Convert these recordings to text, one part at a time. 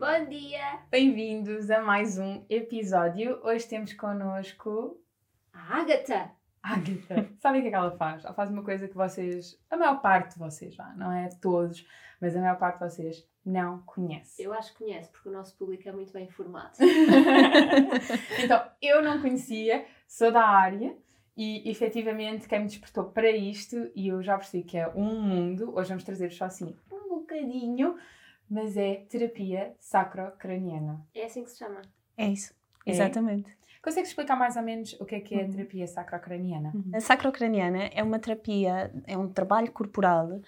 Bom dia! Bem-vindos a mais um episódio. Hoje temos connosco a Agatha! Agatha. Sabem o que é que ela faz? Ela faz uma coisa que vocês, a maior parte de vocês, vá, não é todos, mas a maior parte de vocês não conhece. Eu acho que conhece, porque o nosso público é muito bem informado. então, eu não conhecia, sou da área e efetivamente quem me despertou para isto, e eu já percebi que é um mundo, hoje vamos trazer só assim um bocadinho, mas é terapia sacrocraniana. É assim que se chama? É isso, é. exatamente. Consegues explicar mais ou menos o que é que é a uhum. terapia sacrocraniana? Uhum. A sacrocraniana é uma terapia, é um trabalho corporal uh,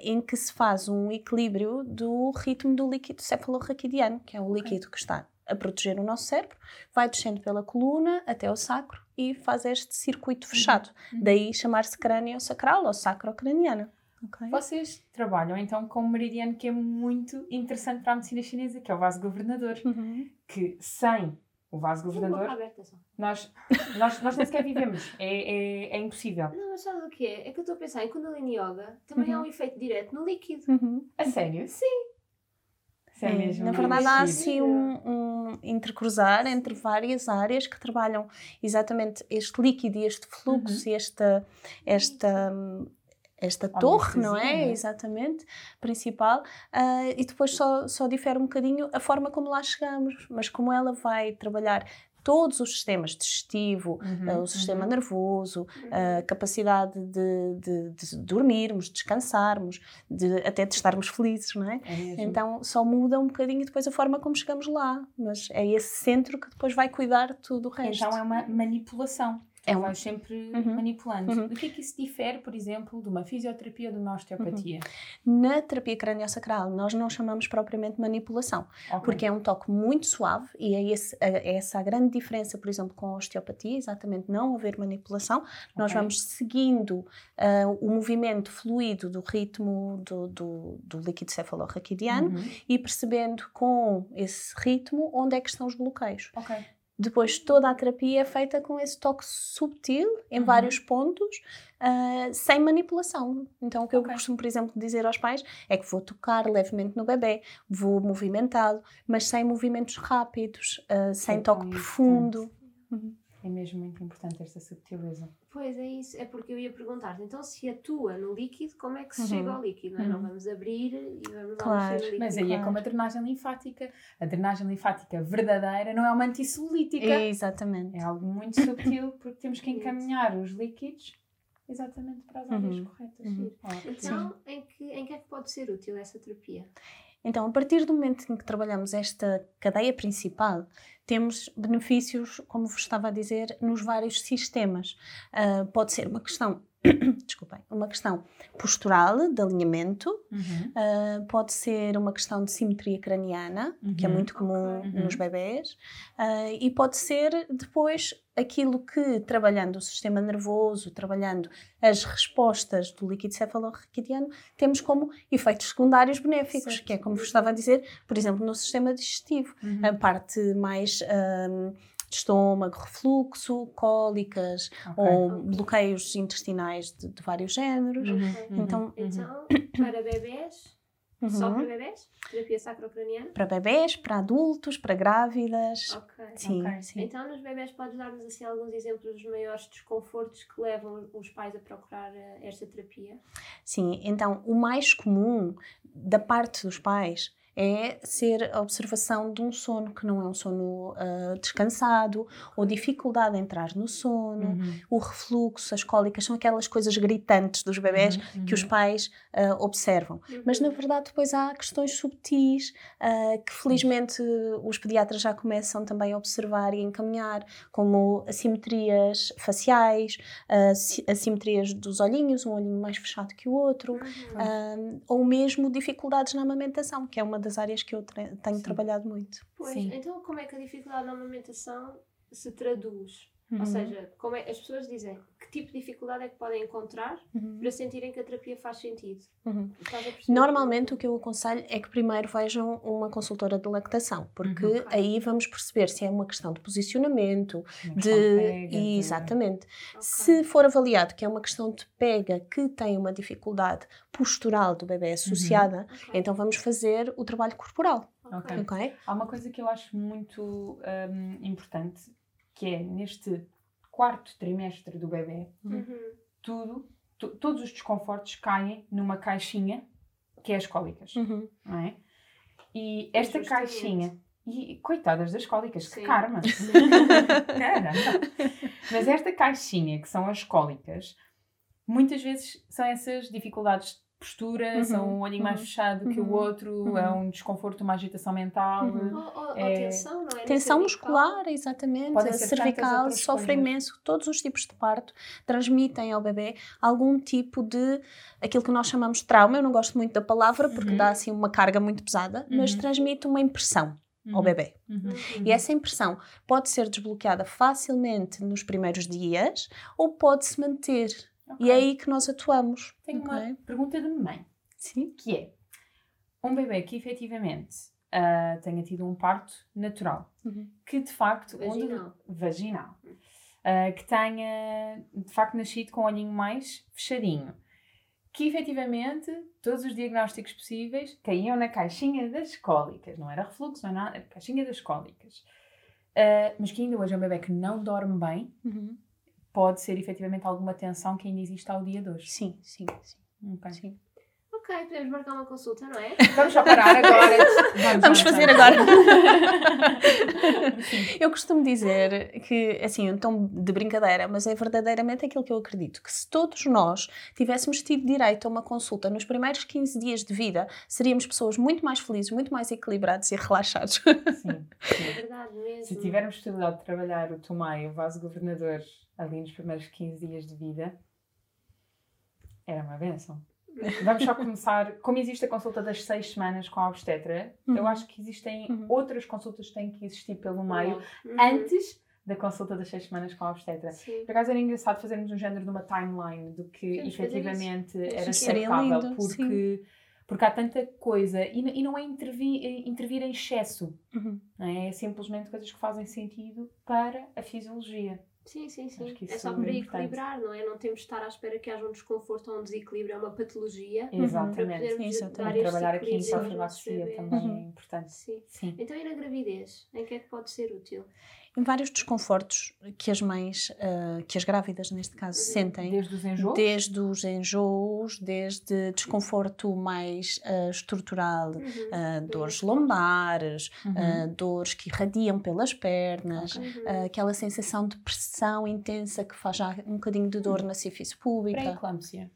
em que se faz um equilíbrio do ritmo do líquido cefalorraquidiano, que é o líquido okay. que está a proteger o nosso cérebro, vai descendo pela coluna até o sacro e faz este circuito fechado. Uhum. Daí chamar-se crânio sacral ou sacrocraniana. Okay. Vocês trabalham então com um meridiano que é muito interessante para a medicina chinesa, que é o vaso governador, uhum. que sem o vaso governador. Aberta, só. Nós, nós, nós nem sequer vivemos. É, é, é impossível. Não, mas sabe o que é? É que eu estou a pensar em Kundalini Yoga também uhum. há um efeito direto no líquido. Uhum. A sério? Sim. É, é mesmo na verdade, há assim um, um intercruzar entre várias áreas que trabalham exatamente este líquido e este fluxo uhum. e esta, esta esta torre, não é? é? Exatamente, principal. Uh, e depois só, só difere um bocadinho a forma como lá chegamos, mas como ela vai trabalhar todos os sistemas digestivo, uhum, uh, o sistema uhum. nervoso, a capacidade de, de, de, dormirmos, descansarmos, de, até de estarmos felizes, não é? é então só muda um bocadinho depois a forma como chegamos lá, mas é esse centro que depois vai cuidar de tudo o resto. Então é uma manipulação. É um... Vais sempre uhum. manipulando. Uhum. O que é que isso difere, por exemplo, de uma fisioterapia ou de uma osteopatia? Uhum. Na terapia craniosacral, nós não chamamos propriamente manipulação, okay. porque é um toque muito suave e é, esse, é essa a grande diferença, por exemplo, com a osteopatia, exatamente não haver manipulação. Okay. Nós vamos seguindo uh, o movimento fluido do ritmo do, do, do líquido cefalorraquidiano uhum. e percebendo com esse ritmo onde é que estão os bloqueios. Ok. Depois, toda a terapia é feita com esse toque subtil, em uhum. vários pontos, uh, sem manipulação. Então, o que okay. eu costumo, por exemplo, dizer aos pais é que vou tocar levemente no bebê, vou movimentá-lo, mas sem movimentos rápidos, uh, sem toque profundo. Uhum. É mesmo muito importante esta subtileza. Pois é isso, é porque eu ia perguntar então se atua no líquido, como é que se uhum. chega ao líquido? Não, é? uhum. não vamos abrir e vamos claro. lá mexer no líquido. Mas aí claro. é como a drenagem linfática. A drenagem linfática verdadeira não é uma antissolítica. exatamente. É algo muito subtil porque temos que encaminhar os líquidos exatamente para as áreas uhum. corretas. Uhum. Então, em que, em que é que pode ser útil essa terapia? Então, a partir do momento em que trabalhamos esta cadeia principal, temos benefícios, como vos estava a dizer, nos vários sistemas. Uh, pode ser uma questão desculpem, uma questão postural, de alinhamento, uhum. uh, pode ser uma questão de simetria craniana, uhum. que é uhum. muito comum okay. nos uhum. bebés, uh, e pode ser depois aquilo que, trabalhando o sistema nervoso, trabalhando as respostas do líquido cefalorraquidiano, temos como efeitos secundários benéficos, certo. que é como vos estava a dizer, por exemplo, no sistema digestivo, uhum. a parte mais uh, de estômago, refluxo, cólicas okay. ou bloqueios intestinais de, de vários géneros. Uhum. uhum. Então, então, para bebês, Uhum. Só para bebês? Terapia sacrocraniana? Para bebês, para adultos, para grávidas. Ok. Sim, okay. sim. Então, nos bebês, podes dar-nos assim, alguns exemplos dos maiores desconfortos que levam os pais a procurar eh, esta terapia? Sim, então, o mais comum da parte dos pais é ser a observação de um sono que não é um sono uh, descansado ou dificuldade em entrar no sono, Uhum. o refluxo, as cólicas, são aquelas coisas gritantes dos bebés Uhum, que os uhum. pais uh, observam. Mas na verdade depois há questões subtis uh, que felizmente os pediatras já começam também a observar e encaminhar, como assimetrias faciais, assi- assimetrias dos olhinhos, um olhinho mais fechado que o outro, um, ou mesmo dificuldades na amamentação, que é uma das áreas que eu tenho Sim. trabalhado muito. Pois, Sim. então como é que a dificuldade na amamentação se traduz? Uhum. Ou seja, como é, as pessoas dizem que tipo de dificuldade é que podem encontrar Uhum. para sentirem que a terapia faz sentido? Uhum. Normalmente o que eu aconselho é que primeiro vejam uma consultora de lactação, porque Uhum. aí vamos perceber se é uma questão de posicionamento, de. pega, Exatamente. Ok. Se for avaliado que é uma questão de pega que tem uma dificuldade postural do bebê associada, Ok. então vamos fazer o trabalho corporal. Ok. Ok. Ok? Há uma coisa que eu acho muito hum, importante, que é neste quarto trimestre do bebê, Uhum. tudo, to- todos os desconfortos caem numa caixinha que é as cólicas, Uhum. não é? E esta Justamente. caixinha, e coitadas das cólicas, que Sim. karma! Caramba! Mas esta caixinha, que são as cólicas, muitas vezes são essas dificuldades de postura, Uhum, são um olhinho mais uhum, fechado que o uhum, outro, uhum. é um desconforto, uma agitação mental. Uhum. Ou, ou- ou É- tensão, não é? Tensão cervical. muscular, exatamente. Podem A cervical sofre imenso. Todos os tipos de parto transmitem ao bebê algum tipo de aquilo que nós chamamos de trauma. Eu não gosto muito da palavra porque Uhum. dá assim uma carga muito pesada, mas Uhum. transmite uma impressão ao Uhum, bebê. uhum. Uhum. E essa impressão pode ser desbloqueada facilmente nos primeiros dias ou pode-se manter. Ok. E é aí que nós atuamos. Tenho ok? uma pergunta de mãe, Sim. que é um bebê que efetivamente ah, tenha tido um parto natural, Uhum. que de facto Vaginal. onde vaginal, ah, que tenha de facto nascido com o olhinho mais fechadinho, que efetivamente todos os diagnósticos possíveis caíam na caixinha das cólicas, não era refluxo, não era nada, era caixinha das cólicas. Ah, mas que ainda hoje é um bebê que não dorme bem, Uhum. Pode ser efetivamente alguma tensão que ainda existe ao dia de hoje. Sim, sim, sim. Ok. sim. Ok, podemos marcar uma consulta, não é? Vamos só parar agora. Vamos já, fazer agora. eu costumo dizer que, assim, um tom de brincadeira, mas é verdadeiramente aquilo que eu acredito: que se todos nós tivéssemos tido direito a uma consulta nos primeiros 15 dias de vida, seríamos pessoas muito mais felizes, muito mais equilibrados e relaxados. Sim, É sim. verdade mesmo. Se tivermos possibilidade de trabalhar o Tomai, o vaso governador, ali nos primeiros 15 dias de vida, era uma benção. Vamos só começar. Como existe a consulta das 6 semanas com a obstetra, eu Uhum. acho que existem Uhum. outras consultas que têm que existir pelo meio Uhum. antes da consulta das 6 semanas com a obstetra. Sim. Por acaso era engraçado fazermos um género de uma timeline do que fazer efetivamente era lindo, porque, porque há tanta coisa e, e não é intervir, intervir em excesso, Uhum. é? É simplesmente coisas que fazem sentido para a fisiologia. Sim, sim, sim. Acho que É isso só é para importante. equilibrar, não é? Não temos de estar à espera que haja um desconforto ou um desequilíbrio, é uma patologia. Exatamente. Para podermos Exatamente. dar Para este trabalhar aqui em bebês. também Uhum. é importante. Sim. Sim. Então, e na gravidez? Em que é que pode ser útil? Em vários desconfortos que as mães, ah, que as grávidas neste caso, sentem. Desde os enjoos? Desde os enjoos, desde desconforto mais ah, estrutural, Uhum. ah, dores Uhum. lombares, Uhum. dores que irradiam pelas pernas, Uhum. ah, aquela sensação de pressão intensa que faz já um bocadinho de dor na sífice pública. Pré-eclâmpsia.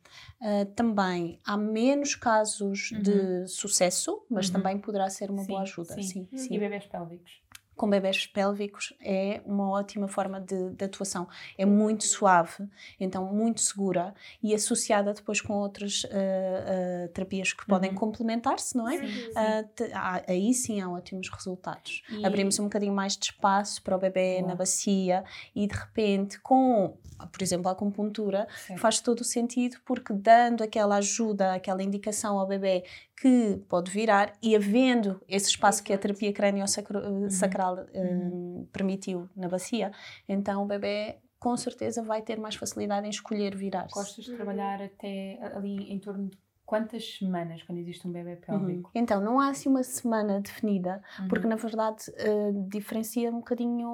Também há menos casos Uhum. de sucesso, mas Uhum. também poderá ser uma Sim, boa ajuda. sim. Sim, Uhum. sim. E bebês pélvicos? Com bebés pélvicos é uma ótima forma de, de atuação. É muito suave, então muito segura e associada depois com outras ah, ah, terapias que podem Uhum. complementar-se, não é? Sim. Ah, te- há- aí sim há ótimos resultados. E- Abrimos um bocadinho mais de espaço para o bebê na bacia e de repente com, por exemplo, a acupuntura Certo. faz todo o sentido porque dando aquela ajuda, aquela indicação ao bebê que pode virar e havendo esse espaço que a terapia crânio-sacral Uhum. permitiu na bacia, então o bebê com certeza vai ter mais facilidade em escolher virar-se. Gostas de Uhum. trabalhar até ali em torno de quantas semanas quando existe um bebê Uhum. pélvico? Então, não há assim uma semana definida, Uhum. porque na verdade eh, diferencia um bocadinho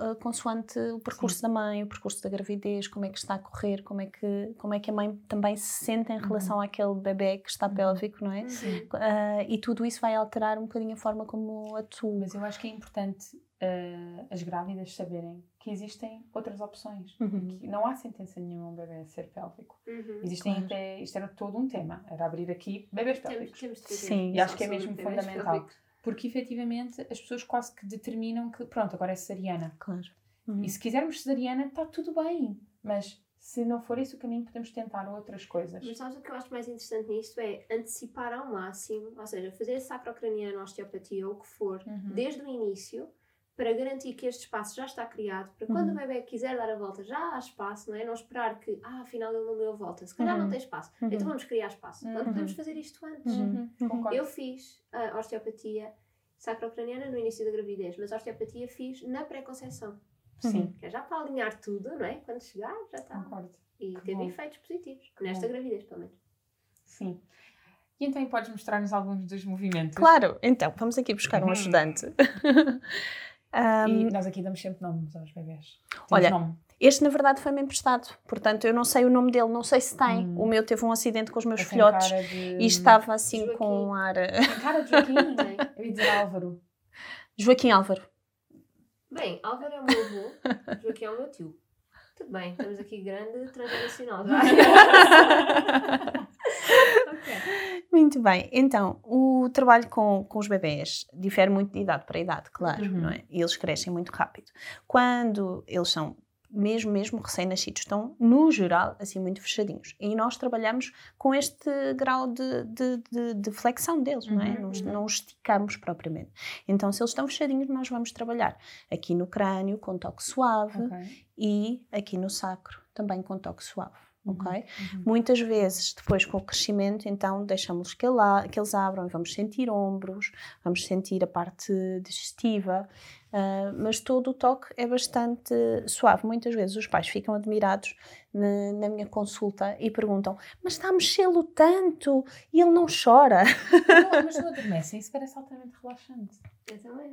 uh, consoante o percurso Sim. da mãe, o percurso da gravidez, como é que está a correr, como é que, como é que a mãe também se sente em uhum. relação uhum. àquele bebê que está uhum. pélvico, não é? Uh, e tudo isso vai alterar um bocadinho a forma como atua. Mas eu acho que é importante uh, as grávidas saberem que existem outras opções. Uhum. Que não há sentença nenhuma um bebê ser pélvico. Uhum, existem claro. até, isto era todo um tema, era abrir aqui bebês pélvicos. Temos, temos Sim, e acho que é mesmo fundamental. Porque efetivamente as pessoas quase que determinam que, pronto, agora é cesariana. Claro. Uhum. E se quisermos cesariana, está tudo bem. Mas se não for esse o caminho, podemos tentar outras coisas. Mas sabes o que eu acho mais interessante nisto? É antecipar ao máximo, ou seja, fazer sacrocraniana, osteopatia ou o que for, uhum. desde o início, para garantir que este espaço já está criado, para quando uhum. o bebê quiser dar a volta já há espaço, não é? Não esperar que, ah, afinal ele não deu a volta, se calhar uhum. não tem espaço, uhum. então vamos criar espaço. Então podemos fazer isto antes. Uhum. Uhum. Eu fiz a osteopatia sacrocraniana no início da gravidez, mas a osteopatia fiz na pré-conceição. Sim. Que é já para alinhar tudo, não é? Quando chegar, já está. Concordo. E que teve bom. efeitos positivos, que nesta bom. gravidez, pelo menos. Sim. E então podes mostrar-nos alguns dos movimentos? Claro, então, vamos aqui buscar um uhum. ajudante. Um, e nós aqui damos sempre nomes aos bebés. Temos olha, nome. este na verdade foi-me emprestado, portanto eu não sei o nome dele, não sei se tem. Hum. O meu teve um acidente com os meus filhotes de... e estava assim Joaquim. com um ar. Tem cara de Joaquim, eu ia dizer Álvaro. Joaquim Álvaro. Bem, Álvaro é o meu avô, Joaquim é o meu tio. Tudo bem, estamos aqui grande transnacional. Muito bem, então o trabalho com, com os bebés difere muito de idade para idade, claro, uhum. não é? E eles crescem muito rápido. Quando eles são mesmo, mesmo recém-nascidos, estão, no geral, assim, muito fechadinhos. E nós trabalhamos com este grau de, de, de, de flexão deles, não é? Uhum. Não, não esticamos propriamente. Então, se eles estão fechadinhos, nós vamos trabalhar aqui no crânio com toque suave okay. e aqui no sacro também com toque suave. Uhum, ok? Uhum. Muitas vezes, depois com o crescimento, então deixamos que, lá, que eles abram e vamos sentir ombros, vamos sentir a parte digestiva, uh, mas todo o toque é bastante suave. Muitas vezes os pais ficam admirados na, na minha consulta e perguntam: Mas está a mexê-lo tanto e ele não chora? Não, mas não adormecem, isso parece altamente relaxante.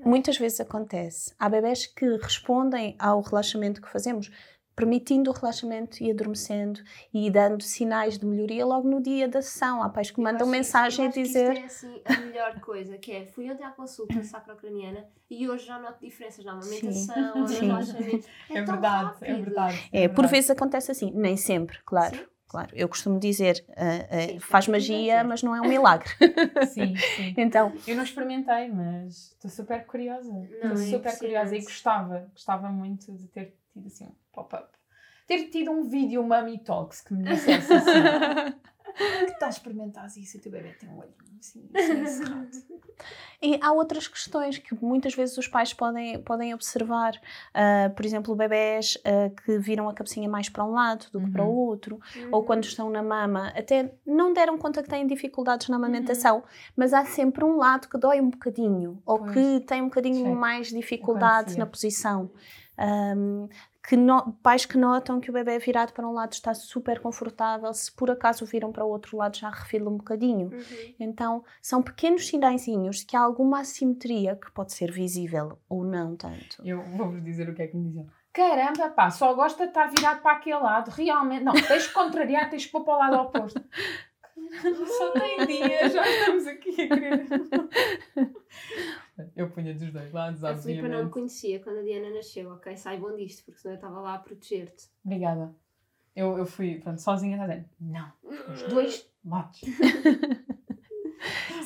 Muitas vezes acontece. Há bebés que respondem ao relaxamento que fazemos permitindo o relaxamento e adormecendo e dando sinais de melhoria logo no dia da sessão. Há pais que mandam mensagem a dizer. Que isto é assim, a melhor coisa, que é fui ontem à consulta sacrocraniana e hoje já noto diferenças na amamentação, no relaxamento. É, é verdade, é verdade. É, por vezes acontece assim, nem sempre, claro. Sim. Claro, eu costumo dizer, uh, uh, faz magia, mas não é um milagre. sim, sim. então, eu não experimentei, mas estou super curiosa. Estou é super curiosa e gostava, gostava muito de ter tido assim um pop-up. Ter tido um vídeo Mummy Talks que me dissesse assim. que estás a experimentar isso e o teu bebê tem um olho assim, assim E há outras questões que muitas vezes os pais podem, podem observar. Uh, por exemplo, bebés uh, que viram a cabecinha mais para um lado do que uhum. para o uhum. outro, uhum. ou quando estão na mama, até não deram conta que têm dificuldades na amamentação, uhum. mas há sempre um lado que dói um bocadinho, ou pois. que tem um bocadinho mais dificuldade na posição. Um, que no, pais que notam que o bebê é virado para um lado está super confortável, se por acaso viram para o outro lado já refila um bocadinho. Uhum. Então, são pequenos sinaizinhos que há alguma assimetria que pode ser visível ou não tanto. Eu vou-vos dizer o que é que me diziam. Caramba, pá, só gosta de estar virado para aquele lado, realmente. Não, tens de contrariar, tens de pôr para o lado oposto. Só tem dias, já estamos aqui a querer. Eu punha dos dois lados, A Filipa não me conhecia quando a Diana nasceu, ok? Saibam disto, porque senão eu estava lá a proteger-te. Obrigada. Eu, eu fui, pronto, sozinha, tá dizendo, não, os dois lados.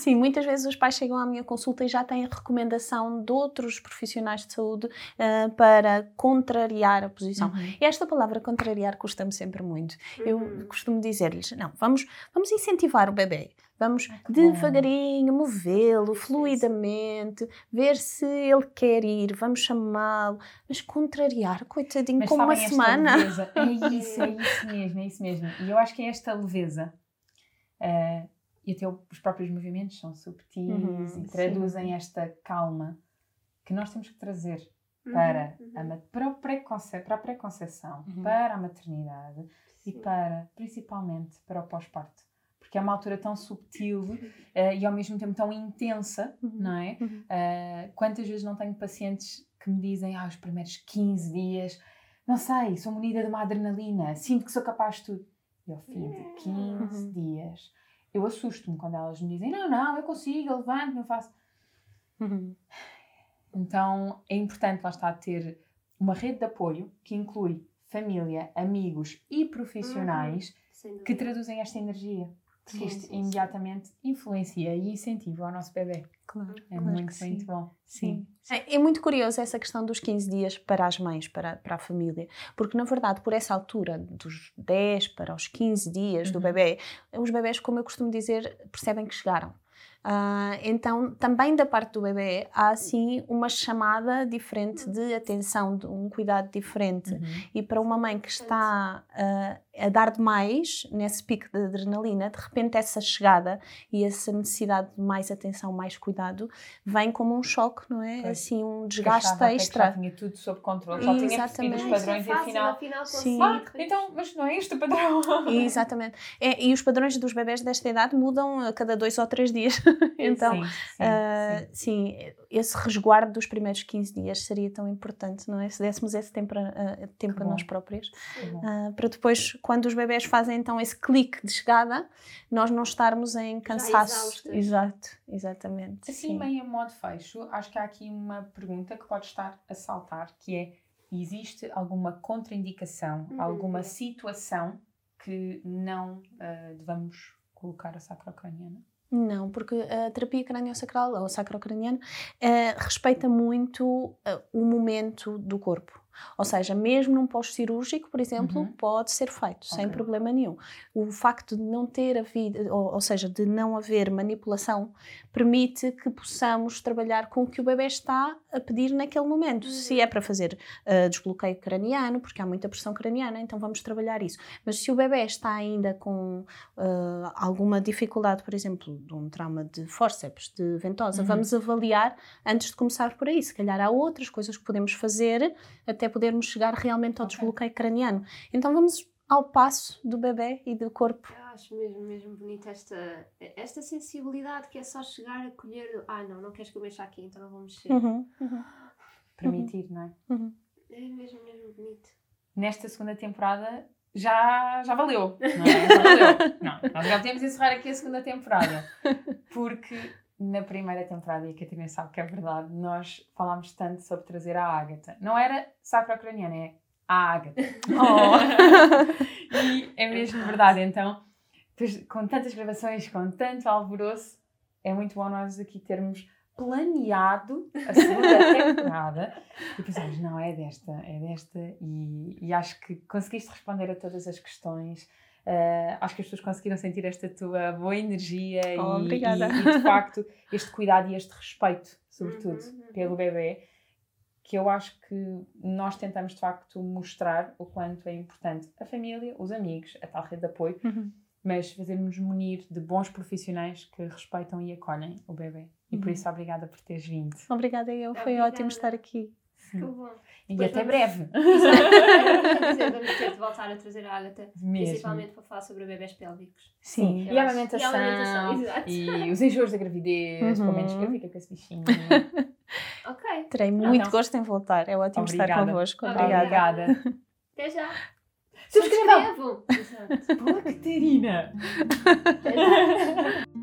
Sim, muitas vezes os pais chegam à minha consulta e já têm recomendação de outros profissionais de saúde uh, para contrariar a posição. Uhum. E esta palavra contrariar custa-me sempre muito. Uhum. Eu costumo dizer-lhes: não, vamos, vamos incentivar o bebê. Vamos ah, devagarinho movê-lo fluidamente, ver se ele quer ir, vamos chamá-lo, mas contrariar, coitadinho, mas como uma semana. Leveza, é isso, é isso mesmo, é isso mesmo. E eu acho que é esta leveza. Uh, e até os próprios movimentos são subtis uhum, e traduzem sim. esta calma que nós temos que trazer uhum, para, uhum. A, para, o preconce, para a preconceição, uhum. para a maternidade sim. e para, principalmente, para o pós-parto. Porque é uma altura tão subtil uh, e ao mesmo tempo tão intensa, uhum, não é? Uh, quantas vezes não tenho pacientes que me dizem, ah, os primeiros 15 dias, não sei, sou munida de uma adrenalina, sinto que sou capaz de tudo. E ao fim de 15 Uhum. dias, eu assusto-me quando elas me dizem, não, não, eu consigo, eu levanto-me, eu faço. Uhum. Então é importante lá está ter uma rede de apoio que inclui família, amigos e profissionais dúvida. que traduzem esta energia. Porque Sim, isto sim, sim. imediatamente influencia e incentiva o nosso bebê. Claro, É claro muito, sim. muito bom. Sim. É, é muito curioso essa questão dos 15 dias para as mães, para, para a família, porque na verdade, por essa altura, dos 10 para os 15 dias do Uhum. bebê, os bebés, como eu costumo dizer, percebem que chegaram. Ah, então, também da parte do bebê, há assim uma chamada diferente de atenção, de um cuidado diferente. Uhum. E para uma mãe que está ah, a dar demais nesse pico de adrenalina, de repente essa chegada e essa necessidade de mais atenção, mais cuidado, vem como um choque, não é? Pois. Assim, um desgaste achava até que extra. Já tinha tudo sob controle, só tinha percebido os Exatamente. Ah, isto é padrões e fácil, afinal. afinal Sim. Ah, então, mas não é este o padrão. Exatamente. É, e os padrões dos bebés desta idade mudam a cada dois ou três dias. então, sim, sim, ah, sim. sim, esse resguardo dos primeiros 15 dias seria tão importante, não é? Se dessemos esse tempo, a- a- tempo Que a nós próprios. Ah, para depois, quando os bebés fazem então esse clique de chegada, nós não estarmos em cansaço. Exato, exatamente. Assim, sim. meio a modo fecho, acho que há aqui uma pergunta que pode estar a saltar, que é, existe alguma contraindicação, Uhum. alguma situação que não ah, devamos colocar a sacrocraniana? Não, porque a terapia craniosacral ou sacrocraniana eh, respeita muito eh, o momento do corpo. Ou seja, mesmo num pós-cirúrgico, por exemplo, Uhum. pode ser feito sem Ok. problema nenhum. O facto de não ter havido, ou, ou seja, de não haver manipulação, permite que possamos trabalhar com o que o bebê está a pedir naquele momento. Se é para fazer eh, desbloqueio craniano, porque há muita pressão craniana, então vamos trabalhar isso. Mas se o bebê está ainda com uh, alguma dificuldade, por exemplo, de um trauma de fórceps, de ventosa, Uhum. vamos avaliar antes de começar por aí. Se calhar há outras coisas que podemos fazer até podermos chegar realmente ao Ok. desbloqueio craniano. Então vamos ao passo do bebê e do corpo. Eu acho mesmo, mesmo bonita esta, esta sensibilidade que é só chegar a colher. Ah, não, não queres que eu mexa aqui, então não vou mexer. Uhum, uhum, Permitir, não é? uhum. É mesmo, mesmo bonito. Nesta segunda temporada já, já valeu, não é? Já valeu. Não, nós já podemos encerrar aqui a segunda temporada. Porque na primeira temporada, e a Catarina sabe que é verdade, nós falámos tanto sobre trazer a Ágata. Não era sacrocraniana, é a Ágata. e é mesmo verdade. Então, com tantas gravações, com tanto alvoroço, é muito bom nós aqui termos planeado a segunda temporada e pensamos, não, é desta, é desta e, e acho que conseguiste responder a todas as questões Uh, acho que as pessoas conseguiram sentir esta tua boa energia Oh, e, e- e, de facto este cuidado e este respeito, sobretudo, Uhum, uhum. pelo bebê, que eu acho que nós tentamos de facto mostrar o quanto é importante a família, os amigos, a tal rede de apoio, Uhum. mas fazermos munir de bons profissionais que respeitam e acolhem o bebê. E por Uhum. isso, obrigada por teres vindo. Obrigada eu, foi Obrigada. ótimo estar aqui. Que bom. E Depois até vamos- breve. Vamos ter de voltar a trazer a Agatha, Mesmo. principalmente para falar sobre bebés pélvicos. Sim. E a amamentação. E a amamentação, exato. E os enjoos da gravidez, Uhum. pelo menos eu fiquei com esse bichinho. Ok, Terei muito Então. gosto em voltar. É ótimo estar Obrigada. convosco. Obrigada. Obrigada. Obrigada. até já. Subscrevam! Subscrevam! Exato. Boa, Catarina! Até já.